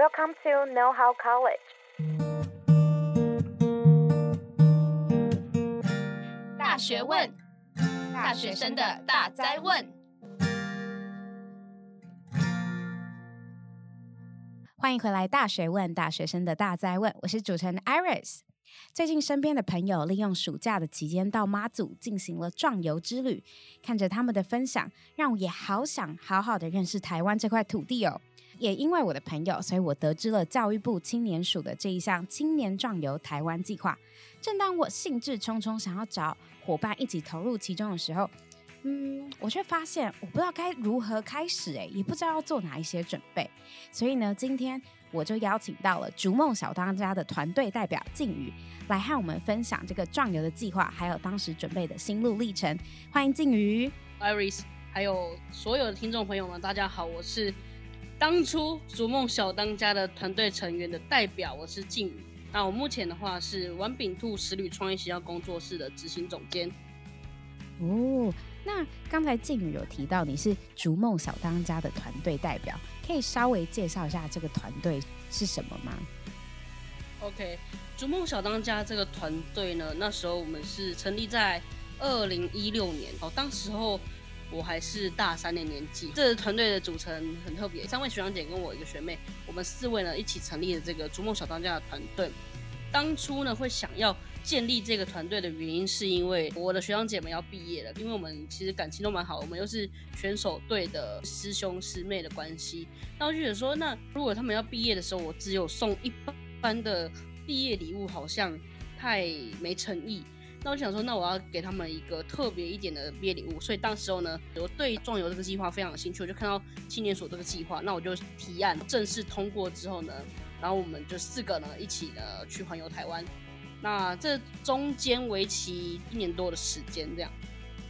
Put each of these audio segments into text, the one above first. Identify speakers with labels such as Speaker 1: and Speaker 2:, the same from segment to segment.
Speaker 1: Welcome to Know How College。
Speaker 2: 大学问，大学生的大哉问。
Speaker 3: 欢迎回来，《大学问》大学生的大哉问。我是主持人 Iris。最近身边的朋友利用暑假的期间到妈祖进行了壮游之旅，看着他们的分享，让我也好想好好的认识台湾这块土地哦。也因为我的朋友，所以我得知了教育部青年署的这一项青年壮游台湾计划。正当我兴致冲冲想要找伙伴一起投入其中的时候，嗯，我却发现我不知道该如何开始，诶，也不知道要做哪一些准备。所以呢，今天。我就邀请到了逐梦小当家的团队代表靖宇来和我们分享这个壮游的计划，还有当时准备的心路历程。欢迎靖宇
Speaker 4: ，Iris，还有所有的听众朋友们，大家好，我是当初逐梦小当家的团队成员的代表，我是靖宇。那我目前的话是玩饼兔十旅创业学校工作室的执行总监。
Speaker 3: 哦，那刚才靖宇有提到你是逐梦小当家的团队代表。可以稍微介绍一下这个团队是什么吗
Speaker 4: ？OK，逐梦小当家这个团队呢，那时候我们是成立在二零一六年哦，当时候我还是大三的年纪。这个团队的组成很特别，三位学长姐跟我一个学妹，我们四位呢一起成立了这个逐梦小当家的团队。当初呢会想要。建立这个团队的原因，是因为我的学长姐们要毕业了，因为我们其实感情都蛮好，我们又是选手队的师兄师妹的关系。那我就觉得说，那如果他们要毕业的时候，我只有送一般的毕业礼物，好像太没诚意。那我想说，那我要给他们一个特别一点的毕业礼物。所以当时候呢，我对壮游这个计划非常有兴趣，我就看到青年所这个计划，那我就提案正式通过之后呢，然后我们就四个呢一起呢去环游台湾。那这中间为期一年多的时间，这样。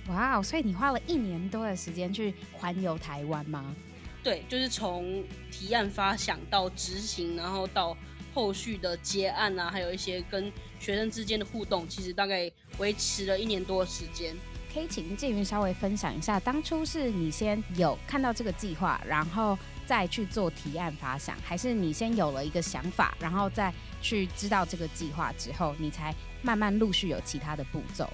Speaker 3: 哇哦，所以你花了一年多的时间去环游台湾吗？
Speaker 4: 对，就是从提案发想到执行，然后到后续的结案啊，还有一些跟学生之间的互动，其实大概维持了一年多的时间。
Speaker 3: 可以请建云稍微分享一下，当初是你先有看到这个计划，然后再去做提案发想，还是你先有了一个想法，然后再去知道这个计划之后，你才慢慢陆续有其他的步骤？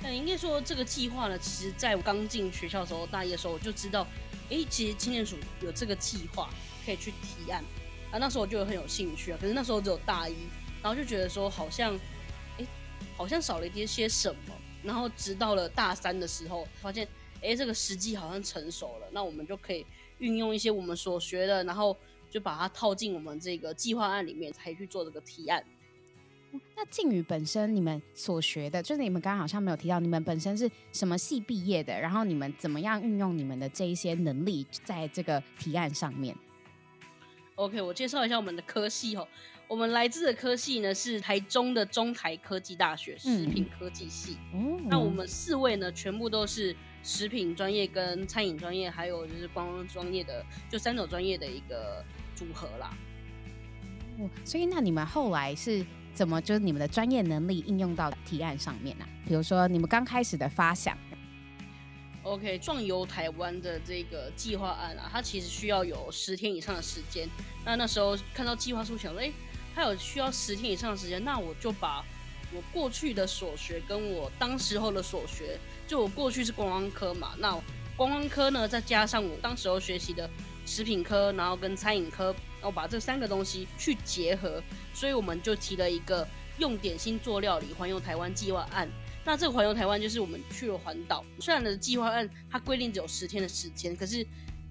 Speaker 4: 那应该说这个计划呢，其实在我刚进学校的时候，大一的时候我就知道，哎，其实青年署有这个计划可以去提案啊，那时候我就很有兴趣啊，可是那时候只有大一，然后就觉得说好像，哎，好像少了一些些什么。然后直到了大三的时候，发现，哎，这个时机好像成熟了，那我们就可以运用一些我们所学的，然后就把它套进我们这个计划案里面，才去做这个提案。
Speaker 3: 那靖宇本身你们所学的，就是你们刚刚好像没有提到，你们本身是什么系毕业的？然后你们怎么样运用你们的这一些能力在这个提案上面
Speaker 4: ？OK，我介绍一下我们的科系哦。我们来自的科系呢是台中的中台科技大学食品科技系。嗯，那我们四位呢全部都是食品专业、跟餐饮专业，还有就是观光专业的，就三种专业的一个组合啦。
Speaker 3: 哦，所以那你们后来是怎么就是你们的专业能力应用到提案上面呢？啊？比如说你们刚开始的发想。
Speaker 4: OK，壮游台湾的这个计划案啊，它其实需要有十天以上的时间。那那时候看到计划书，想说，哎，它有需要十天以上的时间，那我就把我过去的所学跟我当时候的所学，就我过去是观光科嘛，那观光科呢，再加上我当时候学习的食品科，然后跟餐饮科，然后把这三个东西去结合，所以我们就提了一个用点心做料理环游台湾计划案。那这个环游台湾就是我们去了环岛，虽然的计划案它规定只有十天的时间，可是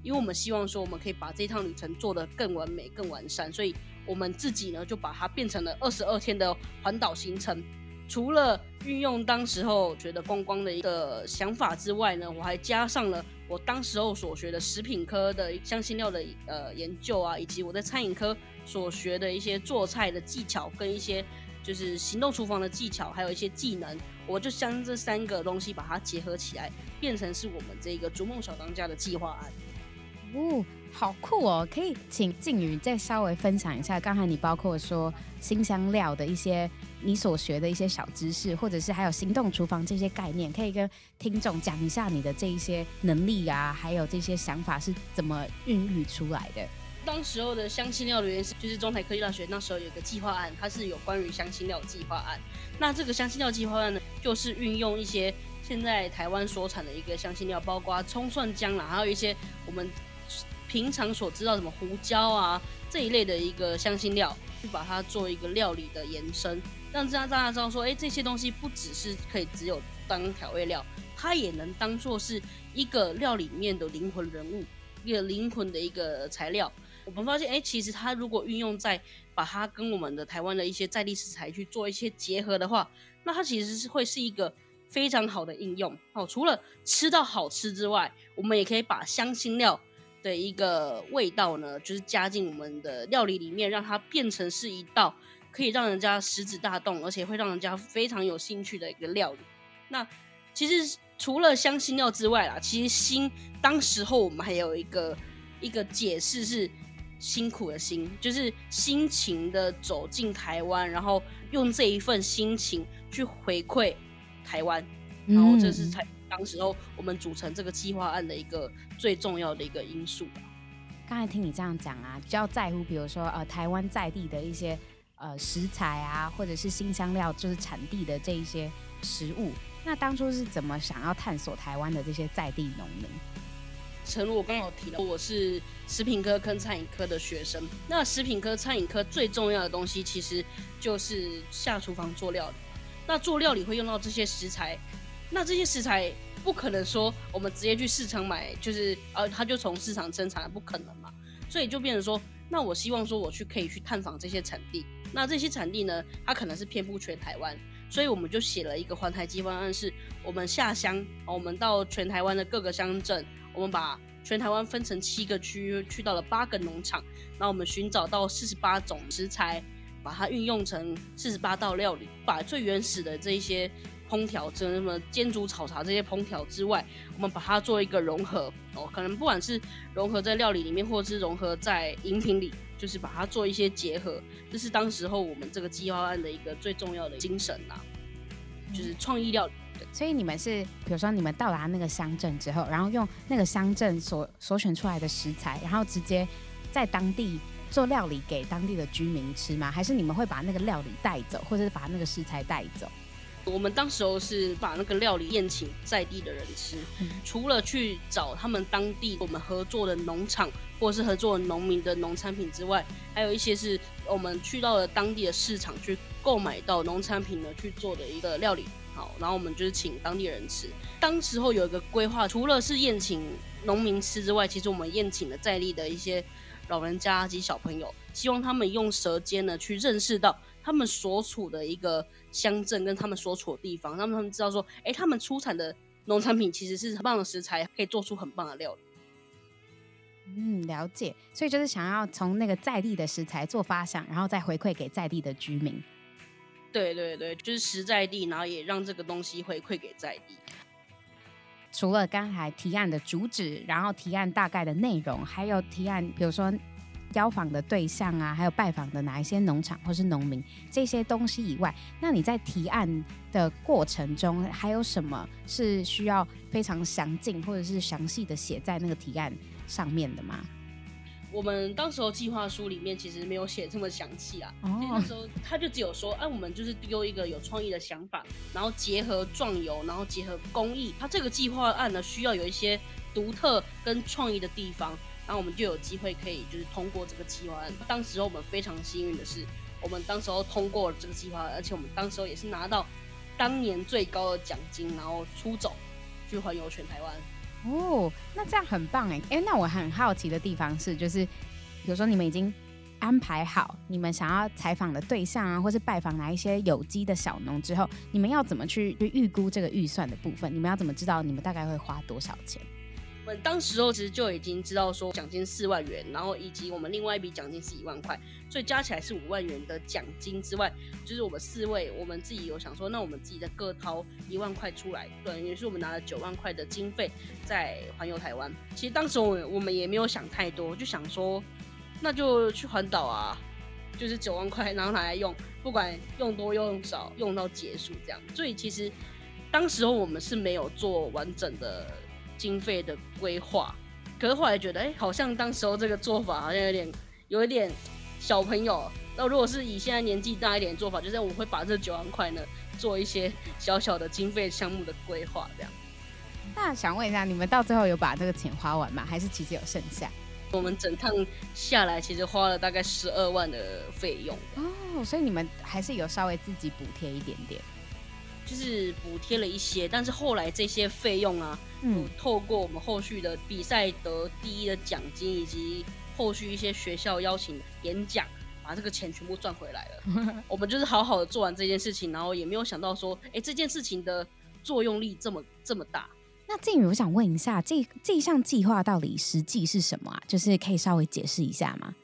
Speaker 4: 因为我们希望说我们可以把这一趟旅程做得更完美、更完善，所以我们自己呢就把它变成了二十二天的环岛行程。除了运用当时候觉得观光的一个想法之外呢，我还加上了我当时候所学的食品科的香辛料的呃研究啊，以及我在餐饮科所学的一些做菜的技巧跟一些。就是行动厨房的技巧，还有一些技能，我就将这三个东西把它结合起来，变成是我们这个逐梦小当家的计划案。
Speaker 3: 哦，好酷哦！可以请静宇再稍微分享一下，刚才你包括说新香料的一些你所学的一些小知识，或者是还有行动厨房这些概念，可以跟听众讲一下你的这一些能力啊，还有这些想法是怎么孕育出来的
Speaker 4: 当时候的香辛料的原因，就是中台科技大学那时候有一个计划案，它是有关于香辛料计划案。那这个香辛料计划案呢，就是运用一些现在台湾所产的一个香辛料，包括葱蒜姜啦，还有一些我们平常所知道什么胡椒啊这一类的一个香辛料，去把它做一个料理的延伸，让大家知道说，哎，这些东西不只是可以只有当调味料，它也能当做是一个料理里面的灵魂人物，一个灵魂的一个材料。我们发现，哎，其实它如果运用在把它跟我们的台湾的一些在地食材去做一些结合的话，那它其实是会是一个非常好的应用。哦，除了吃到好吃之外，我们也可以把香辛料的一个味道呢，就是加进我们的料理里面，让它变成是一道可以让人家食指大动，而且会让人家非常有兴趣的一个料理。那其实除了香辛料之外啦，其实辛当时候我们还有一个一个解释是。辛苦的心，就是辛勤的走进台湾，然后用这一份心情去回馈台湾，然后这是才当时候我们组成这个计划案的一个最重要的一个因素。
Speaker 3: 刚才听你这样讲啊，比较在乎，比如说呃台湾在地的一些呃食材啊，或者是新香料，就是产地的这一些食物。那当初是怎么想要探索台湾的这些在地农民？
Speaker 4: 诚如我刚刚有提到，我是食品科跟餐饮科的学生。那食品科、餐饮科最重要的东西，其实就是下厨房做料理。那做料理会用到这些食材，那这些食材不可能说我们直接去市场买，就是呃，他就从市场生产，不可能嘛。所以就变成说，那我希望说我去可以去探访这些产地。那这些产地呢，它可能是遍布全台湾，所以我们就写了一个环台计划案，是我们下乡，我们到全台湾的各个乡镇。我们把全台湾分成七个区，去到了八个农场，那我们寻找到四十八种食材，把它运用成四十八道料理，把最原始的这一些烹调，这什么煎煮炒茶这些烹调之外，我们把它做一个融合哦，可能不管是融合在料理里面，或者是融合在饮品里，就是把它做一些结合，这是当时候我们这个计划案的一个最重要的精神呐、啊，就是创意料理。
Speaker 3: 所以你们是，比如说你们到达那个乡镇之后，然后用那个乡镇所所选出来的食材，然后直接在当地做料理给当地的居民吃吗？还是你们会把那个料理带走，或者是把那个食材带走？
Speaker 4: 我们当时候是把那个料理宴请在地的人吃，嗯、除了去找他们当地我们合作的农场或者是合作农民的农产品之外，还有一些是我们去到了当地的市场去购买到农产品呢去做的一个料理。好，然后我们就是请当地人吃。当时候有一个规划，除了是宴请农民吃之外，其实我们宴请了在地的一些老人家及小朋友，希望他们用舌尖呢去认识到他们所处的一个乡镇跟他们所处的地方，让他们知道说，哎，他们出产的农产品其实是很棒的食材，可以做出很棒的料理。
Speaker 3: 嗯，了解。所以就是想要从那个在地的食材做发想，然后再回馈给在地的居民。
Speaker 4: 对对对，就是实在地，然后也让这个东西回馈给在地。
Speaker 3: 除了刚才提案的主旨，然后提案大概的内容，还有提案，比如说邀访的对象啊，还有拜访的哪一些农场或是农民这些东西以外，那你在提案的过程中，还有什么是需要非常详尽或者是详细的写在那个提案上面的吗？
Speaker 4: 我们当时候计划书里面其实没有写这么详细啊，哦、那时候他就只有说，哎、啊，我们就是丢一个有创意的想法，然后结合壮游，然后结合公益，它这个计划案呢需要有一些独特跟创意的地方，然后我们就有机会可以就是通过这个计划案。当时候我们非常幸运的是，我们当时候通过了这个计划，而且我们当时候也是拿到当年最高的奖金，然后出走去环游全台湾。
Speaker 3: 哦，那这样很棒哎！哎，那我很好奇的地方是，就是比如说你们已经安排好你们想要采访的对象啊，或是拜访哪一些有机的小农之后，你们要怎么去去预估这个预算的部分？你们要怎么知道你们大概会花多少钱？
Speaker 4: 我们当时候其实就已经知道说奖金四万元，然后以及我们另外一笔奖金是一万块，所以加起来是五万元的奖金之外，就是我们四位我们自己有想说，那我们自己的各掏一万块出来，等于是我们拿了九万块的经费在环游台湾。其实当时我们我们也没有想太多，就想说那就去环岛啊，就是九万块，然后拿来用，不管用多用少，用到结束这样。所以其实当时候我们是没有做完整的。经费的规划，可可是后来觉得，哎、欸，好像当时候这个做法好像有点有一点小朋友。那如果是以现在年纪大一点的做法，就是我会把这九万块呢做一些小小的经费项目的规划，这样。
Speaker 3: 那想问一下，你们到最后有把这个钱花完吗？还是其实有剩下？
Speaker 4: 我们整趟下来其实花了大概十二万的费用
Speaker 3: 哦，所以你们还是有稍微自己补贴一点点，
Speaker 4: 就是补贴了一些，但是后来这些费用啊，嗯，透过我们后续的比赛得第一的奖金，以及后续一些学校邀请演讲，把这个钱全部赚回来了。我们就是好好的做完这件事情，然后也没有想到说，哎、欸，这件事情的作用力这么这么大。
Speaker 3: 那静宇，我想问一下，这这一项计划到底实际是什么啊？就是可以稍微解释一下吗？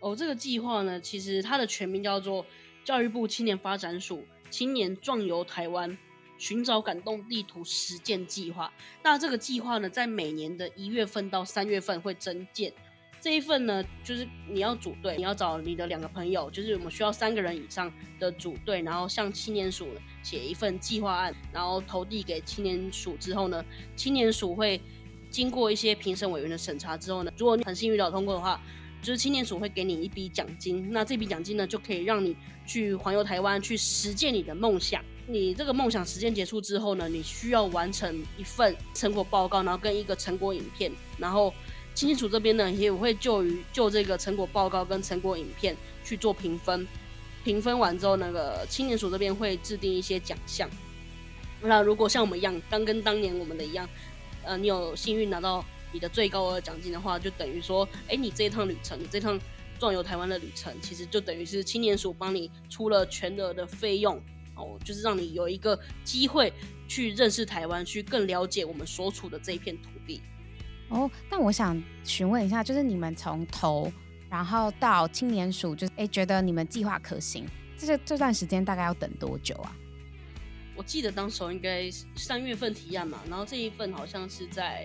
Speaker 4: 哦，这个计划呢，其实它的全名叫做教育部青年发展署青年壮游台湾寻找感动地图实践计划。那这个计划呢，在每年的一月份到三月份会增建。这一份呢，就是你要组队，你要找你的两个朋友，就是我们需要三个人以上的组队，然后向青年署写一份计划案，然后投递给青年署之后呢，青年署会经过一些评审委员的审查之后呢，如果你很幸运的通过的话，就是青年署会给你一笔奖金，那这笔奖金呢，就可以让你去环游台湾，去实践你的梦想。你这个梦想实践结束之后呢，你需要完成一份成果报告，然后跟一个成果影片，然后。青年署这边呢，也会就于就这个成果报告跟成果影片去做评分，评分完之后，那个青年署这边会制定一些奖项。那如果像我们一样，刚跟当年我们的一样，呃，你有幸运拿到你的最高额奖金的话，就等于说，哎，你这一趟旅程，你这趟壮游台湾的旅程，其实就等于是青年署帮你出了全额的费用哦，就是让你有一个机会去认识台湾，去更了解我们所处的这一片土地。
Speaker 3: 哦，但我想询问一下，就是你们从投，然后到青年署，就是哎，觉得你们计划可行，这这这段时间大概要等多久啊？
Speaker 4: 我记得当时应该三月份提案嘛，然后这一份好像是在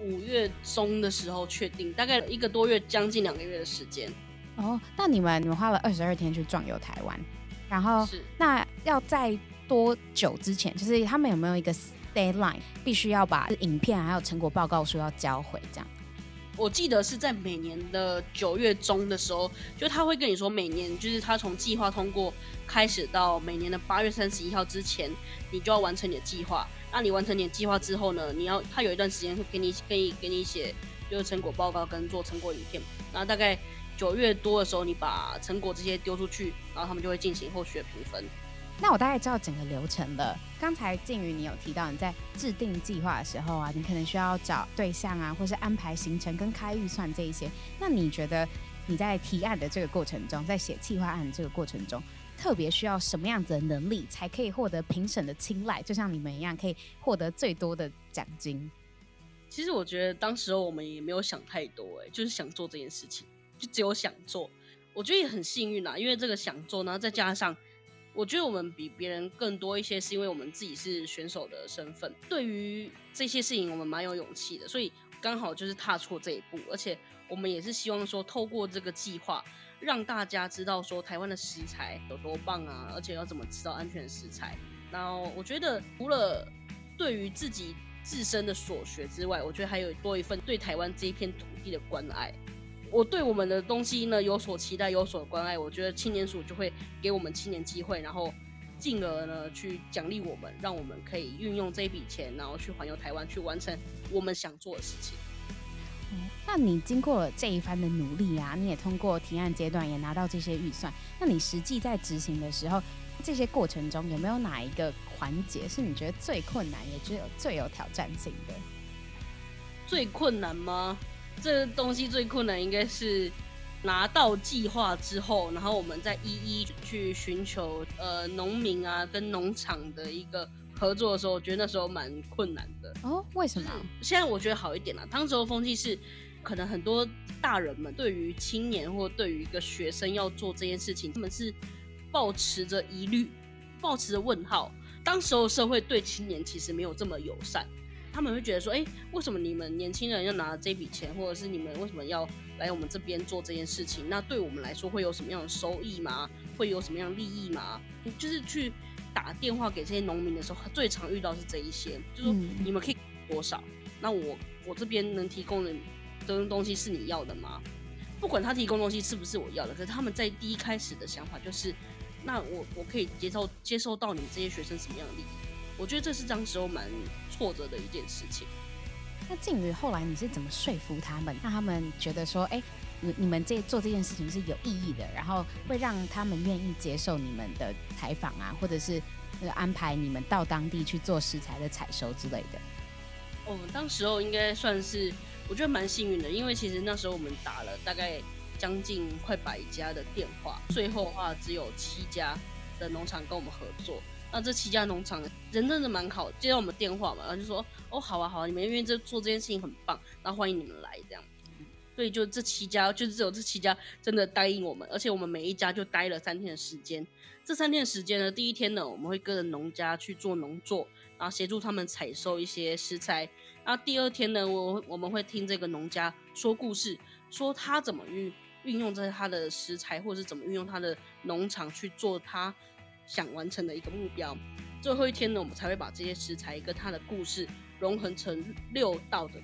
Speaker 4: 五月中的时候确定，大概一个多月，将近两个月的时间。
Speaker 3: 哦，那你们你们花了二十二天去壮游台湾，然后是那要在多久之前？就是他们有没有一个？Deadline 必须要把影片还有成果报告书要交回，这样。
Speaker 4: 我记得是在每年的九月中的时候，就他会跟你说，每年就是他从计划通过开始到每年的八月三十一号之前，你就要完成你的计划。那你完成你的计划之后呢，你要他有一段时间会给你给你给你写就是成果报告跟做成果影片。然后大概九月多的时候，你把成果这些丢出去，然后他们就会进行后续的评分。
Speaker 3: 那我大概知道整个流程了。刚才静宇你有提到你在制定计划的时候啊，你可能需要找对象啊，或是安排行程跟开预算这一些。那你觉得你在提案的这个过程中，在写计划案的这个过程中，特别需要什么样子的能力，才可以获得评审的青睐？就像你们一样，可以获得最多的奖金。
Speaker 4: 其实我觉得当时我们也没有想太多，哎，就是想做这件事情，就只有想做。我觉得也很幸运啊，因为这个想做，然后再加上。我觉得我们比别人更多一些，是因为我们自己是选手的身份，对于这些事情我们蛮有勇气的，所以刚好就是踏出这一步。而且我们也是希望说，透过这个计划，让大家知道说台湾的食材有多棒啊，而且要怎么吃到安全食材。然后我觉得除了对于自己自身的所学之外，我觉得还有多一份对台湾这一片土地的关爱。我对我们的东西呢有所期待，有所关爱。我觉得青年署就会给我们青年机会，然后进而呢去奖励我们，让我们可以运用这笔钱，然后去环游台湾，去完成我们想做的事情。
Speaker 3: 嗯，那你经过这一番的努力啊，你也通过提案阶段，也拿到这些预算。那你实际在执行的时候，这些过程中有没有哪一个环节是你觉得最困难，也只有最有挑战性的？
Speaker 4: 最困难吗？这东西最困难应该是拿到计划之后，然后我们再一一去寻求呃农民啊跟农场的一个合作的时候，我觉得那时候蛮困难的
Speaker 3: 哦。为什么？
Speaker 4: 现在我觉得好一点了。当时候风气是，可能很多大人们对于青年或对于一个学生要做这件事情，他们是抱持着疑虑，抱持着问号。当时候社会对青年其实没有这么友善。他们会觉得说，哎，为什么你们年轻人要拿这笔钱，或者是你们为什么要来我们这边做这件事情？那对我们来说会有什么样的收益吗？会有什么样的利益吗？就是去打电话给这些农民的时候，最常遇到是这一些，就是说你们可以多少，那我我这边能提供的东东西是你要的吗？不管他提供东西是不是我要的，可是他们在第一开始的想法就是，那我我可以接受接受到你们这些学生什么样的利益？我觉得这是当时候蛮挫折的一件事情。
Speaker 3: 那静瑜后来你是怎么说服他们，让他们觉得说，哎、欸，你你们这做这件事情是有意义的，然后会让他们愿意接受你们的采访啊，或者是安排你们到当地去做食材的采收之类的。
Speaker 4: 哦，当时候应该算是。我觉得蛮幸运的，因为其实那时候我们打了大概将近快百家的电话，最后的话只有七家的农场跟我们合作。那这七家农场人真的蛮好，接到我们电话嘛，然后就说：“哦，好啊，好啊，你们因为这做这件事情很棒，然后欢迎你们来这样。”所以就这七家，就只有这七家真的答应我们，而且我们每一家就待了三天的时间。这三天的时间呢，第一天呢，我们会跟着农家去做农作，然后协助他们采收一些食材。那第二天呢，我我们会听这个农家说故事，说他怎么运运用在他的食材，或者是怎么运用他的农场去做他想完成的一个目标。最后一天呢，我们才会把这些食材跟它的故事融合成六道的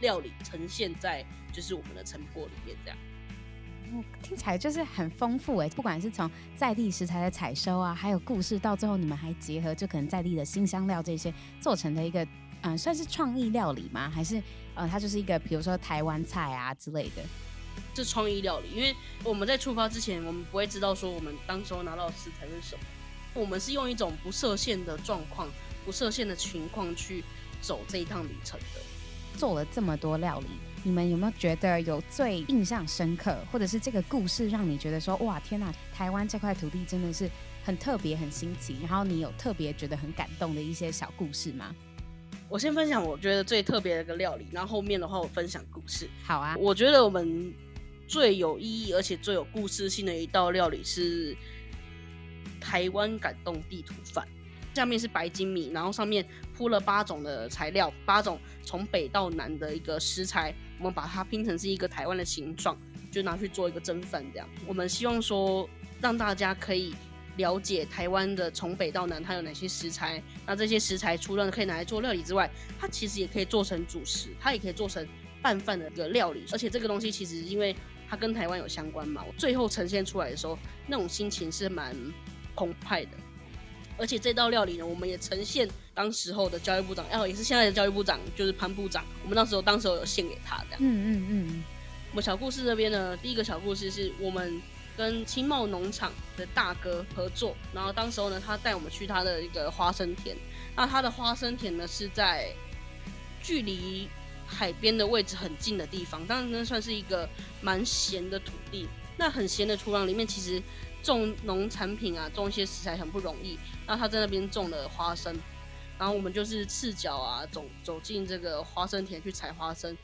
Speaker 4: 料理，呈现在就是我们的成果里面。这样，
Speaker 3: 听起来就是很丰富诶，不管是从在地食材的采收啊，还有故事，到最后你们还结合就可能在地的新香料这些做成的一个。嗯，算是创意料理吗？还是呃，它就是一个比如说台湾菜啊之类的？
Speaker 4: 这创意料理，因为我们在出发之前，我们不会知道说我们当时候拿到的食材是什么。我们是用一种不设限的状况、不设限的情况去走这一趟旅程的。
Speaker 3: 做了这么多料理，你们有没有觉得有最印象深刻，或者是这个故事让你觉得说哇天哪，台湾这块土地真的是很特别、很新奇，然后你有特别觉得很感动的一些小故事吗？
Speaker 4: 我先分享我觉得最特别的一个料理，然后后面的话我分享故事。
Speaker 3: 好啊，
Speaker 4: 我觉得我们最有意义而且最有故事性的一道料理是台湾感动地图饭。下面是白金米，然后上面铺了八种的材料，八种从北到南的一个食材，我们把它拼成是一个台湾的形状，就拿去做一个蒸饭这样。我们希望说让大家可以。了解台湾的从北到南，它有哪些食材？那这些食材除了可以拿来做料理之外，它其实也可以做成主食，它也可以做成拌饭的一个料理。而且这个东西其实因为它跟台湾有相关嘛，我最后呈现出来的时候，那种心情是蛮澎湃的。而且这道料理呢，我们也呈现当时候的教育部长，哦，也是现在的教育部长，就是潘部长。我们那时候当时候有献给他这样。嗯嗯嗯。我们小故事这边呢，第一个小故事是我们。跟青茂农场的大哥合作，然后当时候呢，他带我们去他的一个花生田。那他的花生田呢，是在距离海边的位置很近的地方，当然呢，算是一个蛮咸的土地。那很咸的土壤里面，其实种农产品啊，种一些食材很不容易。那他在那边种了花生，然后我们就是赤脚啊，走走进这个花生田去采花生。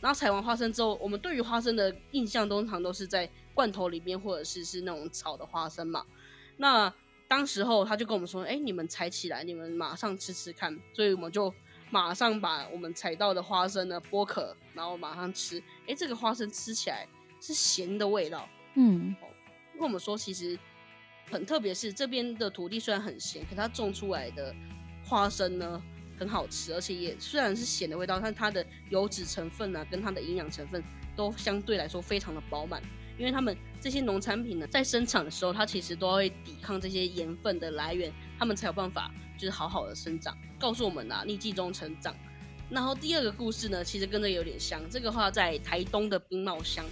Speaker 4: 然后采完花生之后，我们对于花生的印象通常都是在罐头里面，或者是是那种炒的花生嘛。那当时候他就跟我们说：“哎，你们采起来，你们马上吃吃看。”所以我们就马上把我们采到的花生呢剥壳，然后马上吃。哎，这个花生吃起来是咸的味道。嗯，跟我们说其实很特别，是这边的土地虽然很咸，可它种出来的花生呢。很好吃，而且也虽然是咸的味道，但它的油脂成分啊，跟它的营养成分都相对来说非常的饱满。因为他们这些农产品呢，在生产的时候，它其实都会抵抗这些盐分的来源，他们才有办法就是好好的生长。告诉我们啊，逆境中成长。然后第二个故事呢，其实跟这有点像。这个话在台东的冰帽乡，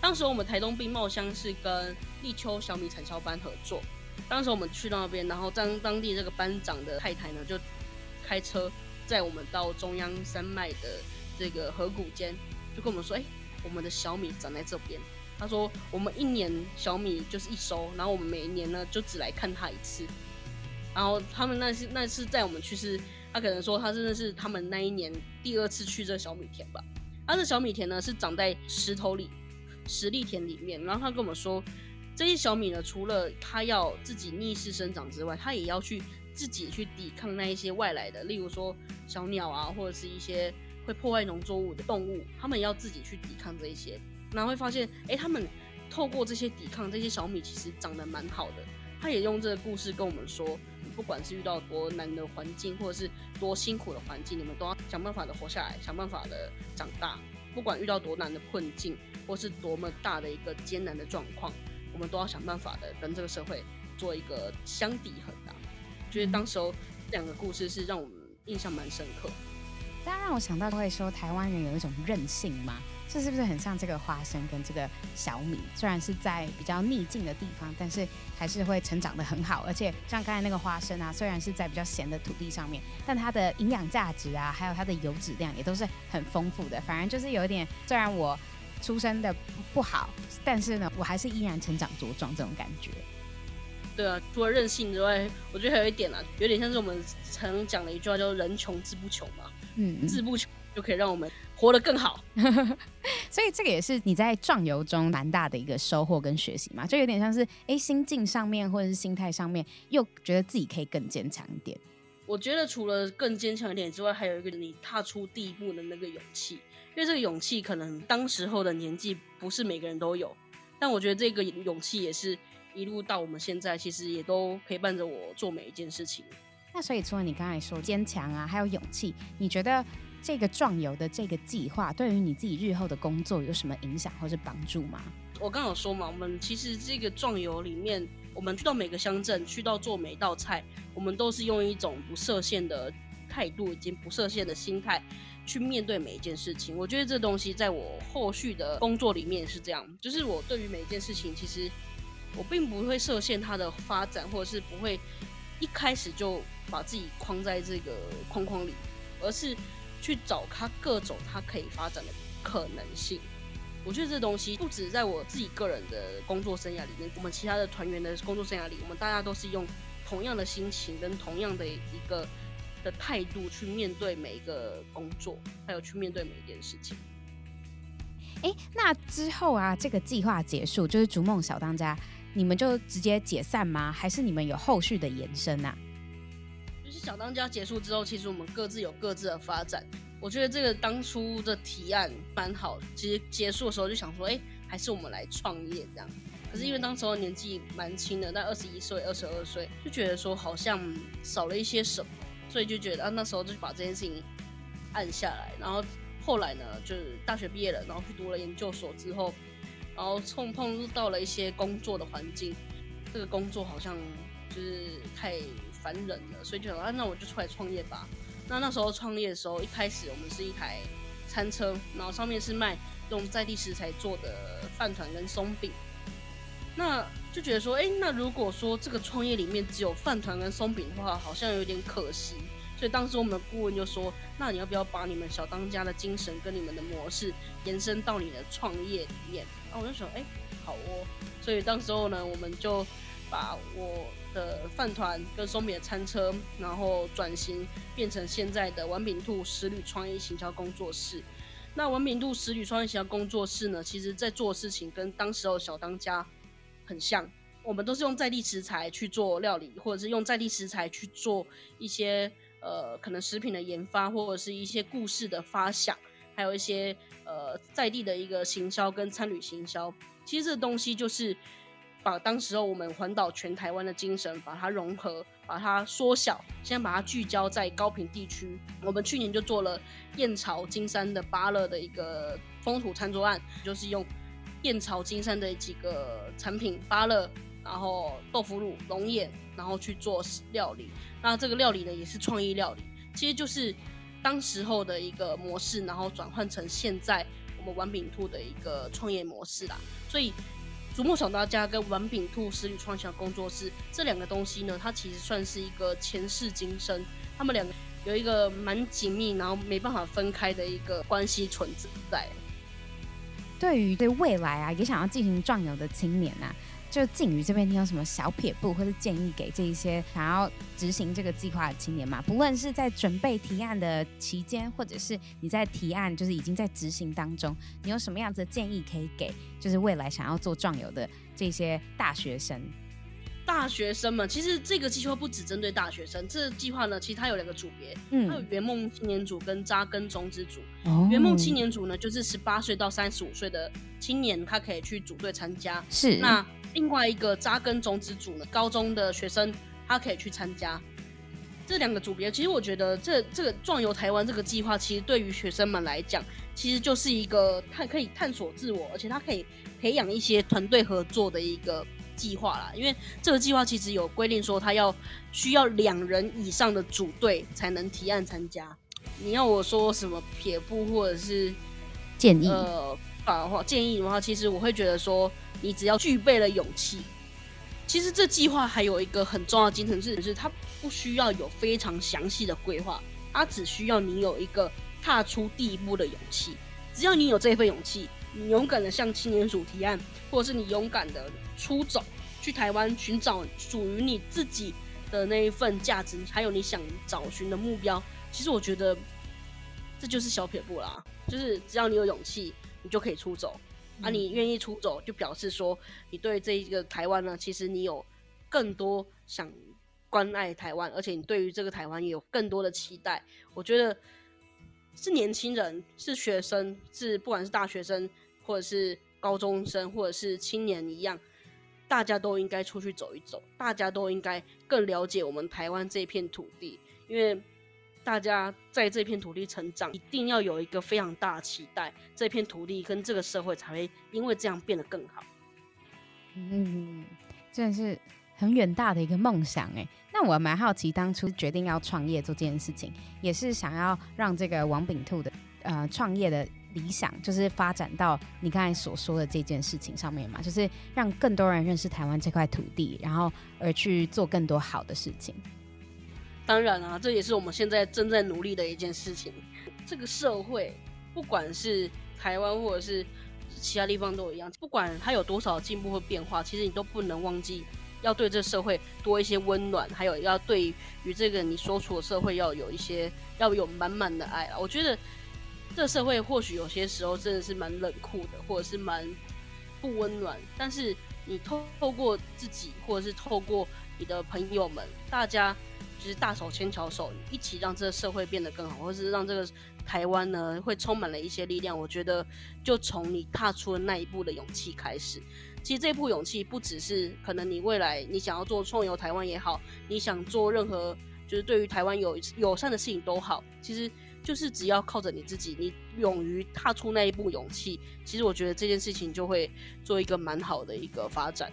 Speaker 4: 当时我们台东冰帽乡是跟立秋小米产销班合作。当时我们去到那边，然后当当地这个班长的太太呢，就开车载我们到中央山脉的这个河谷间，就跟我们说：“哎、我们的小米长在这边。”他说：“我们一年小米就是一收，然后我们每一年呢就只来看他一次。”然后他们那次那次载我们去是，他可能说他真的是他们那一年第二次去这小米田吧。他的小米田呢是长在石头里、石礫田里面。然后他跟我们说，这些小米呢，除了它要自己逆势生长之外，它也要去。自己去抵抗那一些外来的，例如说小鸟啊，或者是一些会破坏农作物的动物，他们要自己去抵抗这一些，然后会发现，哎，他们透过这些抵抗，这些小米其实长得蛮好的。他也用这个故事跟我们说，不管是遇到多难的环境，或者是多辛苦的环境，你们都要想办法的活下来，想办法的长大。不管遇到多难的困境，或是多么大的一个艰难的状况，我们都要想办法的跟这个社会做一个相抵衡的。就是当时候两个故事是让我们印象蛮深刻。
Speaker 3: 大家让我想到会说台湾人有一种韧性吗？这是不是很像这个花生跟这个小米？虽然是在比较逆境的地方，但是还是会成长得很好。而且像刚才那个花生啊，虽然是在比较咸的土地上面，但它的营养价值啊，还有它的油脂量也都是很丰富的。反而就是有一点，虽然我出生的不好，但是呢，我还是依然成长茁壮这种感觉。
Speaker 4: 对啊，除了韧性之外，我觉得还有一点啊，有点像是我们常讲的一句话，叫“人穷志不穷”嘛。嗯，志不穷就可以让我们。活得更好，
Speaker 3: 所以这个也是你在壮游中蛮大的一个收获跟学习嘛，就有点像是哎，心境上面或者是心态上面，又觉得自己可以更坚强一点。
Speaker 4: 我觉得除了更坚强一点之外，还有一个你踏出第一步的那个勇气，因为这个勇气可能当时候的年纪不是每个人都有，但我觉得这个勇气也是一路到我们现在，其实也都陪伴着我做每一件事情。
Speaker 3: 那所以除了你刚才说坚强啊，还有勇气，你觉得？这个壮游的这个计划，对于你自己日后的工作有什么影响或是帮助吗？
Speaker 4: 我刚有说嘛，我们其实这个壮游里面，我们去到每个乡镇，去到做每道菜，我们都是用一种不设限的态度以及不设限的心态去面对每一件事情。我觉得这东西在我后续的工作里面是这样，就是我对于每一件事情，其实我并不会设限它的发展，或者是不会一开始就把自己框在这个框框里，而是。去找它各种它可以发展的可能性，我觉得这东西不止在我自己个人的工作生涯里面，我们其他的团员的工作生涯里，我们大家都是用同样的心情跟同样的一个的态度去面对每一个工作，还有去面对每一件事情。
Speaker 3: 诶，那之后啊，这个计划结束，就是逐梦小当家，你们就直接解散吗？还是你们有后续的延伸啊？
Speaker 4: 小当家结束之后，其实我们各自有各自的发展。我觉得这个当初的提案蛮好。其实结束的时候就想说，哎、还是我们来创业这样。可是因为当时候年纪蛮轻的，那二十一岁、二十二岁，就觉得说好像少了一些什么，所以就觉得啊，那时候就把这件事情按下来。然后后来呢，就是大学毕业了，然后去读了研究所之后，然后碰碰到了一些工作的环境，这个工作好像就是太。烦人了，所以就想啊，那我就出来创业吧。那那时候创业的时候，一开始我们是一台餐车，然后上面是卖用在地食材做的饭团跟松饼。那就觉得说，哎、那如果说这个创业里面只有饭团跟松饼的话，好像有点可惜。所以当时我们的顾问就说，那你要不要把你们小当家的精神跟你们的模式延伸到你的创业里面？然后我就说，哎、好哦。所以当时候呢，我们就把我。的饭团跟松饼的餐车，然后转型变成现在的玩饼兔食旅创意行销工作室。那玩饼兔食旅创意行销工作室呢，其实在做事情跟当时候小当家很像，我们都是用在地食材去做料理，或者是用在地食材去做一些呃可能食品的研发，或者是一些故事的发想，还有一些呃在地的一个行销跟餐旅行销。其实这东西就是。把当时候我们环岛全台湾的精神，把它融合，把它缩小，现在把它聚焦在高屏地区。我们去年就做了燕巢金山的芭乐的一个风土餐桌案，就是用燕巢金山的几个产品，芭乐，然后豆腐乳、龙眼，然后去做料理。那这个料理呢，也是创意料理，其实就是当时候的一个模式，然后转换成现在我们玩饼兔的一个创业模式啦。所以。竹木小当家跟玩饼兔食旅创想工作室这两个东西呢，它其实算是一个前世今生，他们两个有一个蛮紧密，然后没办法分开的一个关系存在。
Speaker 3: 对于对未来啊，也想要进行壮游的青年啊。就静宇这边，你有什么小撇步或者建议给这一些想要执行这个计划的青年吗？不论是在准备提案的期间，或者是你在提案就是已经在执行当中，你有什么样子的建议可以给？就是未来想要做壮游的这些大学生。
Speaker 4: 大学生们，其实这个计划不只针对大学生，这个计划呢，其实它有两个组别，嗯，它有圆梦青年组跟扎根种子组。哦，圆梦青年组呢，就是十八岁到三十五岁的青年，他可以去组队参加。
Speaker 3: 是，
Speaker 4: 那。另外一个扎根种子组呢，高中的学生他可以去参加。这两个组别，其实我觉得这这个壮游台湾这个计划，其实对于学生们来讲，其实就是一个探可以探索自我，而且他可以培养一些团队合作的一个计划啦。因为这个计划其实有规定说，他要需要两人以上的组队才能提案参加。你要我说什么撇步或者是
Speaker 3: 建议
Speaker 4: 呃，的话建议的话，其实我会觉得说，你只要具备了勇气。其实这计划还有一个很重要的精神是，是它不需要有非常详细的规划，它只需要你有一个踏出第一步的勇气。只要你有这份勇气，你勇敢的向青年署提案，或者是你勇敢的出走去台湾寻找属于你自己的那一份价值，还有你想找寻的目标。其实我觉得这就是小撇步啦，就是只要你有勇气，你就可以出走。啊，你愿意出走，就表示说你对这一个台湾呢，其实你有更多想关爱台湾，而且你对于这个台湾也有更多的期待。我觉得是年轻人，是学生，是不管是大学生，或者是高中生，或者是青年一样，大家都应该出去走一走，大家都应该更了解我们台湾这片土地，因为。大家在这片土地成长，一定要有一个非常大的期待，这片土地跟这个社会才会因为这样变得更好。
Speaker 3: 嗯，真的是很远大的一个梦想哎。那我蛮好奇，当初决定要创业做这件事情，也是想要让这个王炳兔的呃创业的理想，就是发展到你刚才所说的这件事情上面嘛，就是让更多人认识台湾这块土地，然后而去做更多好的事情。
Speaker 4: 当然啊，这也是我们现在正在努力的一件事情。这个社会，不管是台湾或者是其他地方都一样，不管它有多少进步和变化，其实你都不能忘记要对这社会多一些温暖，还有要对于这个你所处的社会要有一些要有满满的爱啊。我觉得这社会或许有些时候真的是蛮冷酷的，或者是蛮不温暖，但是你透透过自己，或者是透过你的朋友们，大家。就是大手牵小手，一起让这个社会变得更好，或是让这个台湾呢会充满了一些力量。我觉得，就从你踏出的那一步的勇气开始。其实这一步勇气不只是可能你未来你想要做创游台湾也好，你想做任何就是对于台湾有友善的事情都好，其实就是只要靠着你自己，你勇于踏出那一步勇气，其实我觉得这件事情就会做一个蛮好的一个发展。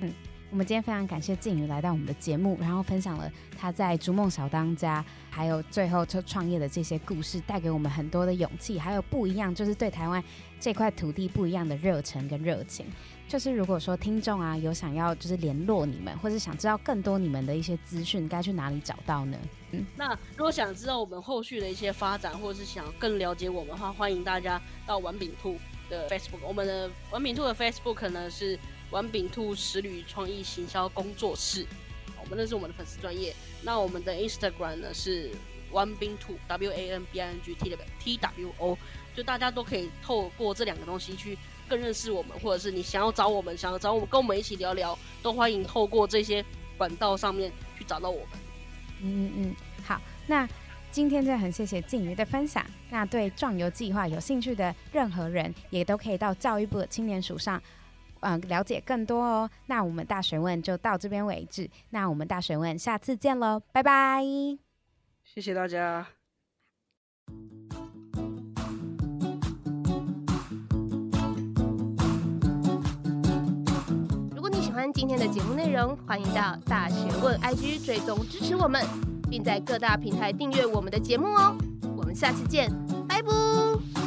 Speaker 3: 嗯。我们今天非常感谢静瑜来到我们的节目，然后分享了他在逐梦小当家，还有最后就创业的这些故事，带给我们很多的勇气，还有不一样，就是对台湾这块土地不一样的热忱跟热情。就是如果说听众啊有想要就是联络你们，或是想知道更多你们的一些资讯，该去哪里找到呢？嗯，
Speaker 4: 那如果想知道我们后续的一些发展，或者是想更了解我们的话，欢迎大家到王炳兔的 Facebook，我们的王炳兔的 Facebook 呢是。王炳兔食旅创意行销工作室，我们那是我们的粉丝专业。那我们的 Instagram 呢是王炳兔 W A N B I N G T W O，就大家都可以透过这两个东西去更认识我们，或者是你想要找我们，想要找我们跟我们一起聊聊，都欢迎透过这些管道上面去找到我们。
Speaker 3: 嗯嗯，好，那今天就很谢谢静瑜的分享。那对壮游计划有兴趣的任何人，也都可以到教育部的青年署上。嗯，了解更多哦。那我们大学问就到这边为止。那我们大学问下次见喽，拜拜。谢
Speaker 4: 谢大家。
Speaker 2: 如果你喜欢今天的节目内容，欢迎到大学问 IG 追踪支持我们，并在各大平台订阅我们的节目哦。我们下次见，拜拜。